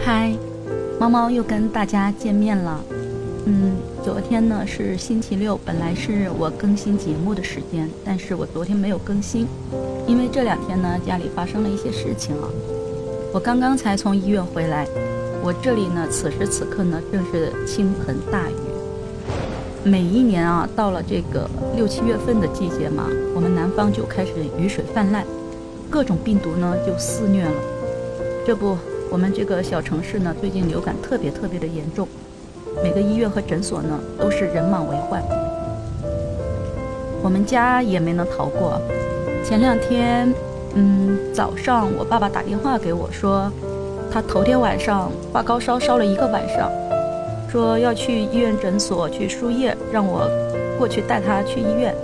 嗨，猫猫又跟大家见面了。嗯，昨天呢是星期六，本来是我更新节目的时间，但是我昨天没有更新，因为这两天呢家里发生了一些事情啊。我刚刚才从医院回来，我这里呢此时此刻呢正是倾盆大雨。每一年啊，到了这个六七月份的季节嘛，我们南方就开始雨水泛滥，各种病毒呢就肆虐了。这不，我们这个小城市呢，最近流感特别特别的严重，每个医院和诊所呢都是人满为患。我们家也没能逃过。前两天，嗯，早上我爸爸打电话给我说，他头天晚上发高烧，烧了一个晚上。说要去医院诊所去输液，让我过去带他去医院。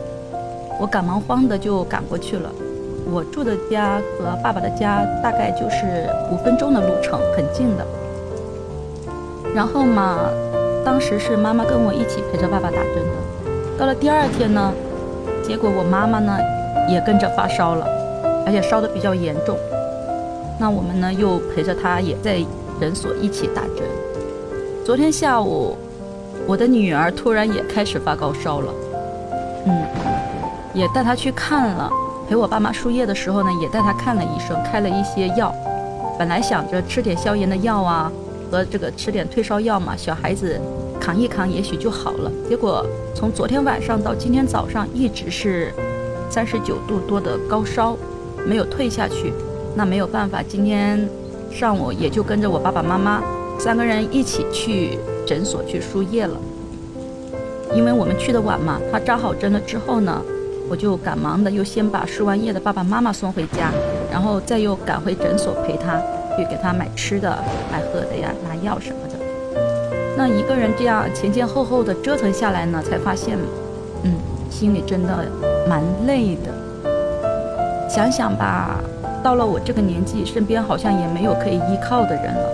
我赶忙慌的就赶过去了。我住的家和爸爸的家大概就是五分钟的路程，很近的。然后嘛，当时是妈妈跟我一起陪着爸爸打针的。到了第二天呢，结果我妈妈呢也跟着发烧了，而且烧的比较严重。那我们呢又陪着她也在诊所一起打针。昨天下午，我的女儿突然也开始发高烧了，嗯，也带她去看了。陪我爸妈输液的时候呢，也带他看了医生，开了一些药。本来想着吃点消炎的药啊，和这个吃点退烧药嘛，小孩子扛一扛也许就好了。结果从昨天晚上到今天早上，一直是三十九度多的高烧，没有退下去。那没有办法，今天上午也就跟着我爸爸妈妈。三个人一起去诊所去输液了，因为我们去的晚嘛。他扎好针了之后呢，我就赶忙的又先把输完液的爸爸妈妈送回家，然后再又赶回诊所陪他去给他买吃的、买喝的呀、拿药什么的。那一个人这样前前后后的折腾下来呢，才发现，嗯，心里真的蛮累的。想想吧，到了我这个年纪，身边好像也没有可以依靠的人了。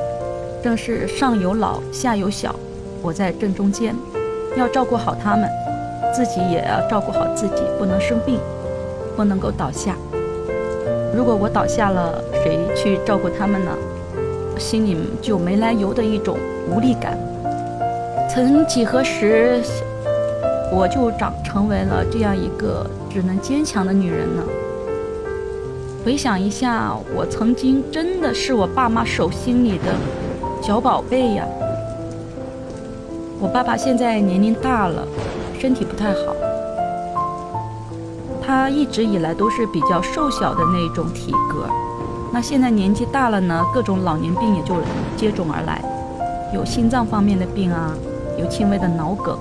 正是上有老下有小，我在正中间，要照顾好他们，自己也要照顾好自己，不能生病，不能够倒下。如果我倒下了，谁去照顾他们呢？心里就没来由的一种无力感。曾几何时，我就长成为了这样一个只能坚强的女人呢？回想一下，我曾经真的是我爸妈手心里的。小宝贝呀，我爸爸现在年龄大了，不太好。他一直以来都是比较瘦小的那种体格，那现在年纪大了呢，各种老年病也就接踵而来，有心脏方面的病啊，有轻微的脑梗，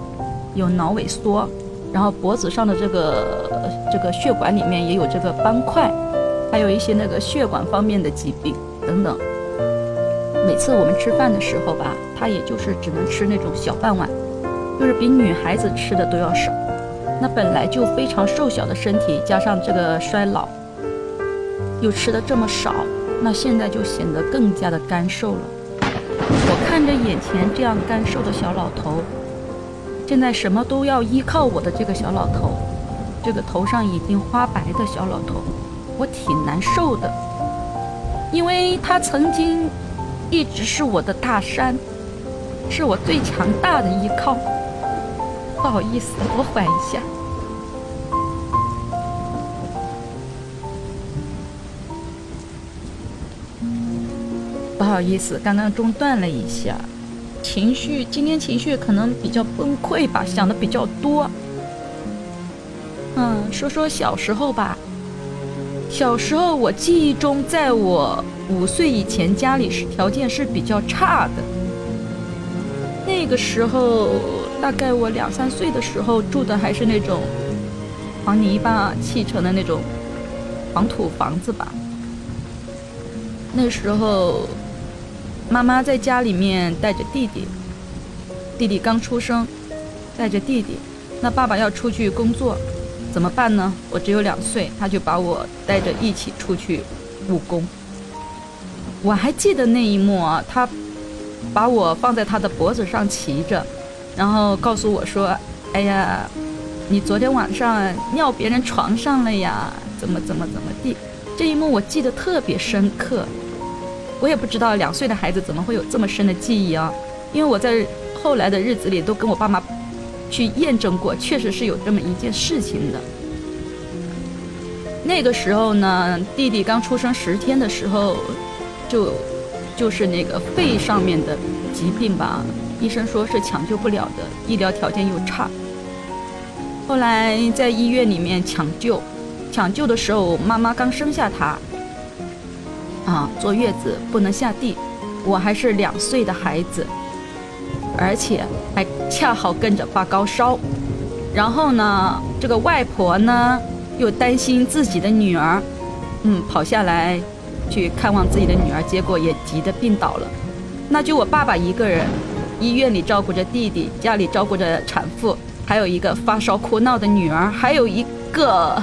有脑萎缩，然后脖子上的这个这个血管里面也有这个斑块，还有一些那个血管方面的疾病等等。每次我们吃饭的时候吧，他也就是只能吃那种小半碗，就是比女孩子吃的都要少。那本来就非常瘦小的身体，加上这个衰老，又吃的这么少，那现在就显得更加的干瘦了。我看着眼前这样干瘦的小老头，现在什么都要依靠我的这个小老头，这个头上已经花白的小老头，我挺难受的，因为他曾经。一直是我的大山，是我最强大的依靠。不好意思，我缓一下。不好意思，刚刚中断了一下，情绪今天情绪可能比较崩溃吧，想的比较多。嗯，说说小时候吧。小时候我记忆中，在我。五岁以前，家里是条件是比较差的。那个时候，大概我两三岁的时候，住的还是那种黄泥巴砌成的那种黄土房子吧。那时候，妈妈在家里面带着弟弟，弟弟刚出生，带着弟弟。那爸爸要出去工作，怎么办呢？我只有两岁，他就把我带着一起出去务工。我还记得那一幕啊，他把我放在他的脖子上骑着，然后告诉我说：“哎呀，你昨天晚上尿别人床上了呀？怎么怎么怎么地？”这一幕我记得特别深刻。我也不知道两岁的孩子怎么会有这么深的记忆啊，因为我在后来的日子里都跟我爸妈去验证过，确实是有这么一件事情的。那个时候呢，弟弟刚出生十天的时候，就就是那个肺上面的疾病吧，医生说是抢救不了的，医疗条件又差。后来在医院里面抢救，抢救的时候妈妈刚生下他，啊，坐月子不能下地，我还是两岁的孩子，而且还恰好跟着发高烧，然后呢，这个外婆呢。又担心自己的女儿，嗯，跑下来去看望自己的女儿，结果也急得病倒了。那就我爸爸一个人，医院里照顾着弟弟，家里照顾着产妇，还有一个发烧哭闹的女儿，还有一个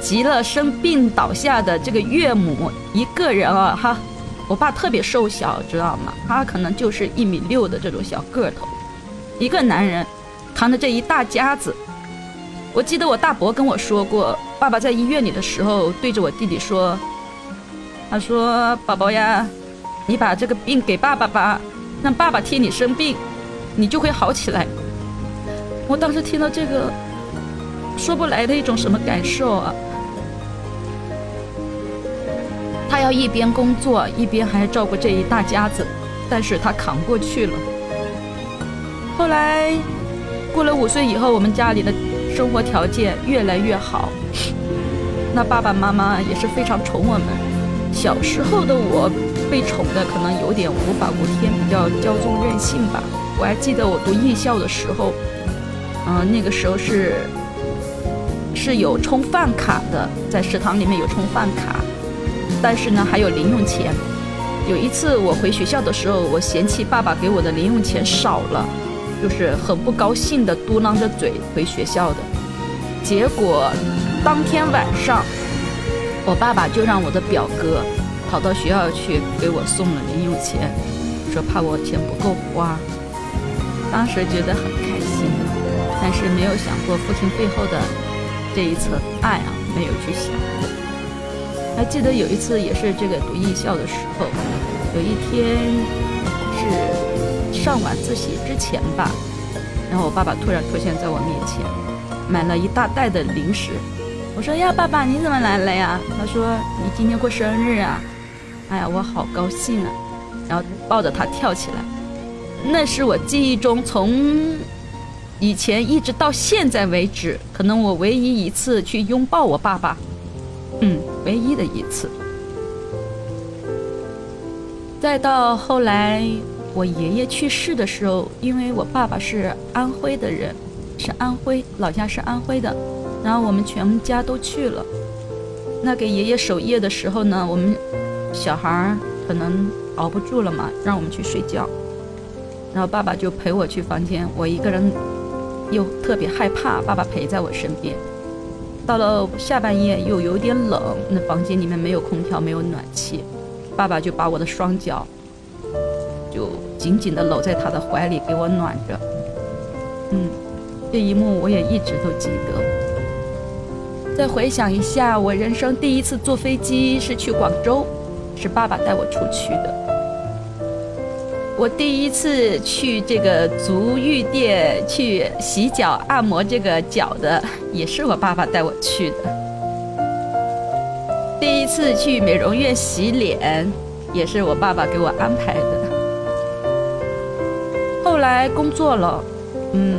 急了生病倒下的这个岳母，一个人啊，哈，我爸特别瘦小，知道吗？他可能就是一米六的这种小个头，一个男人扛着这一大家子。我记得我大伯跟我说过，爸爸在医院里的时候对着我弟弟说：“他说宝宝呀，你把这个病给爸爸吧，让爸爸替你生病，你就会好起来。”我当时听到这个，说不来的一种什么感受啊！他要一边工作一边还要照顾这一大家子，但是他扛过去了。后来过了五岁以后，我们家里的。生活条件越来越好，那爸爸妈妈也是非常宠我们。小时候的我被宠的可能有点无法无天，比较骄纵任性吧。我还记得我读艺校的时候，嗯，那个时候是是有充饭卡的，在食堂里面有充饭卡，但是呢还有零用钱。有一次我回学校的时候，我嫌弃爸爸给我的零用钱少了。就是很不高兴的嘟囔着嘴回学校的，结果当天晚上，我爸爸就让我的表哥跑到学校去给我送了零用钱，说怕我钱不够花。当时觉得很开心，但是没有想过父亲背后的这一层爱啊，没有去想。还记得有一次也是这个读艺校的时候，有一天是。上晚自习之前吧，然后我爸爸突然出现在我面前，买了一大袋的零食。我说呀，爸爸你怎么来了呀？他说你今天过生日啊。哎呀，我好高兴啊！然后抱着他跳起来。那是我记忆中从以前一直到现在为止，可能我唯一一次去拥抱我爸爸，嗯，唯一的一次。再到后来。我爷爷去世的时候，因为我爸爸是安徽的人，是安徽老家是安徽的，然后我们全家都去了。那给爷爷守夜的时候呢，我们小孩儿可能熬不住了嘛，让我们去睡觉。然后爸爸就陪我去房间，我一个人又特别害怕，爸爸陪在我身边。到了下半夜又有点冷，那房间里面没有空调，没有暖气，爸爸就把我的双脚就。紧紧地搂在他的怀里，给我暖着。嗯，这一幕我也一直都记得。再回想一下，我人生第一次坐飞机是去广州，是爸爸带我出去的。我第一次去这个足浴店去洗脚按摩这个脚的，也是我爸爸带我去的。第一次去美容院洗脸，也是我爸爸给我安排的。后来工作了，嗯，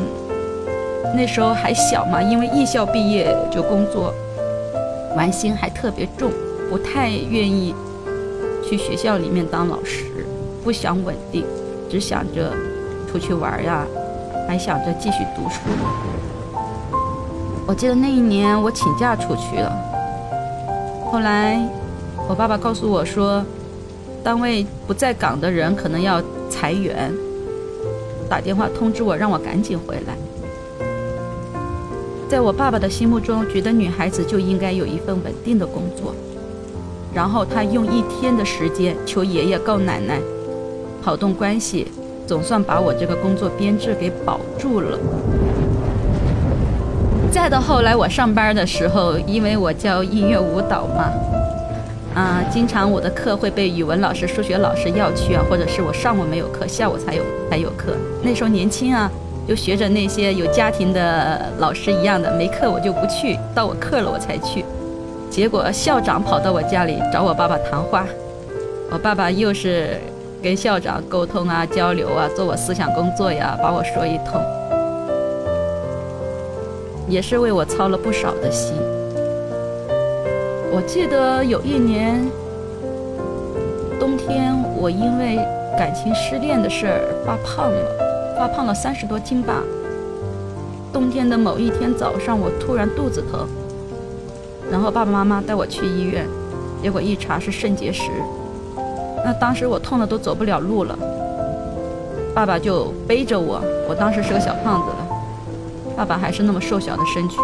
那时候还小嘛，因为艺校毕业就工作，玩心还特别重，不太愿意去学校里面当老师，不想稳定，只想着出去玩呀，还想着继续读书。我记得那一年我请假出去了，后来我爸爸告诉我说，单位不在岗的人可能要裁员。打电话通知我，让我赶紧回来。在我爸爸的心目中，觉得女孩子就应该有一份稳定的工作。然后他用一天的时间求爷爷告奶奶，跑动关系，总算把我这个工作编制给保住了。再到后来，我上班的时候，因为我教音乐舞蹈嘛，啊，经常我的课会被语文老师、数学老师要去啊，或者是我上午没有课，下午才有才有课。那时候年轻啊，就学着那些有家庭的老师一样的，没课我就不去，到我课了我才去。结果校长跑到我家里找我爸爸谈话，我爸爸又是跟校长沟通啊、交流啊，做我思想工作呀，把我说一通，也是为我操了不少的心。我记得有一年冬天，我因为感情失恋的事儿发胖了，发胖了三十多斤吧。冬天的某一天早上，我突然肚子疼。然后爸爸妈妈带我去医院，结果一查是肾结石。那当时我痛的都走不了路了，爸爸就背着我，我当时是个小胖子了，爸爸还是那么瘦小的身躯，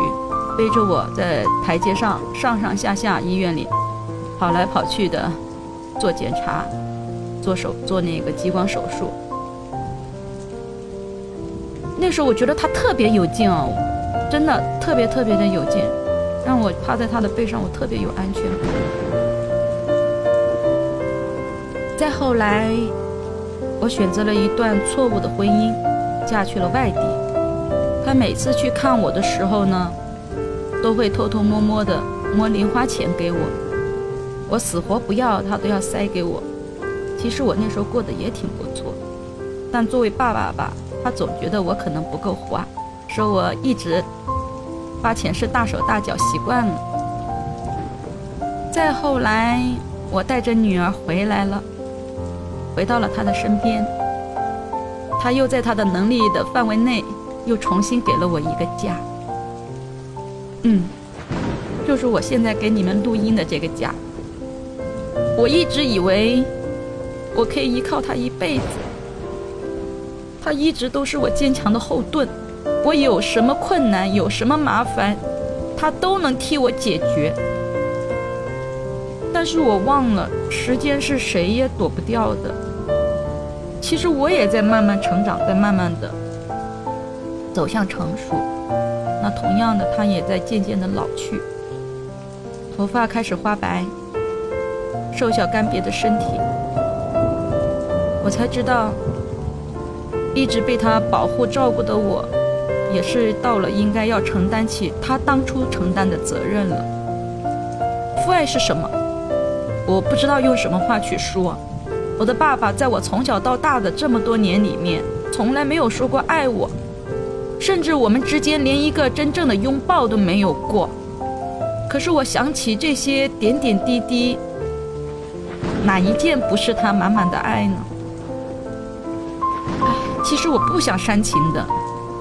背着我在台阶上上上下下医院里跑来跑去的做检查、做手做那个激光手术。那时候我觉得他特别有劲哦，真的特别特别的有劲。让我趴在他的背上，我特别有安全感。再后来，我选择了一段错误的婚姻，嫁去了外地。他每次去看我的时候呢，都会偷偷摸摸的摸零花钱给我，我死活不要，他都要塞给我。其实我那时候过得也挺不错，但作为爸爸吧，他总觉得我可能不够花，说我一直。花钱是大手大脚习惯了。再后来，我带着女儿回来了，回到了她的身边。她又在她的能力的范围内，又重新给了我一个家。嗯，就是我现在给你们录音的这个家。我一直以为我可以依靠他一辈子，他一直都是我坚强的后盾。我有什么困难，有什么麻烦，他都能替我解决。但是我忘了，时间是谁也躲不掉的。其实我也在慢慢成长，在慢慢的走向成熟。那同样的，他也在渐渐的老去，头发开始花白，瘦小干瘪的身体。我才知道，一直被他保护照顾的我。也是到了应该要承担起他当初承担的责任了。父爱是什么？我不知道用什么话去说。我的爸爸在我从小到大的这么多年里面，从来没有说过爱我，甚至我们之间连一个真正的拥抱都没有过。可是我想起这些点点滴滴，哪一件不是他满满的爱呢？其实我不想煽情的。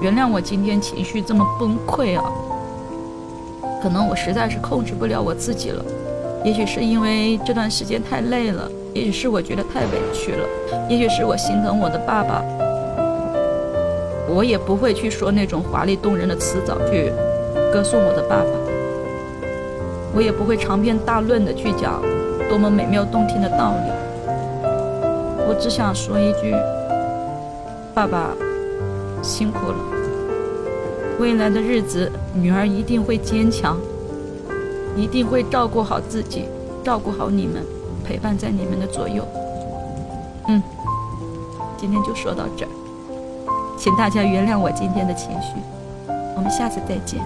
原谅我今天情绪这么崩溃啊！可能我实在是控制不了我自己了，也许是因为这段时间太累了，也许是我觉得太委屈了，也许是我心疼我的爸爸。我也不会去说那种华丽动人的词藻去歌颂我的爸爸，我也不会长篇大论的去讲多么美妙动听的道理。我只想说一句：爸爸。辛苦了，未来的日子，女儿一定会坚强，一定会照顾好自己，照顾好你们，陪伴在你们的左右。嗯，今天就说到这儿，请大家原谅我今天的情绪，我们下次再见。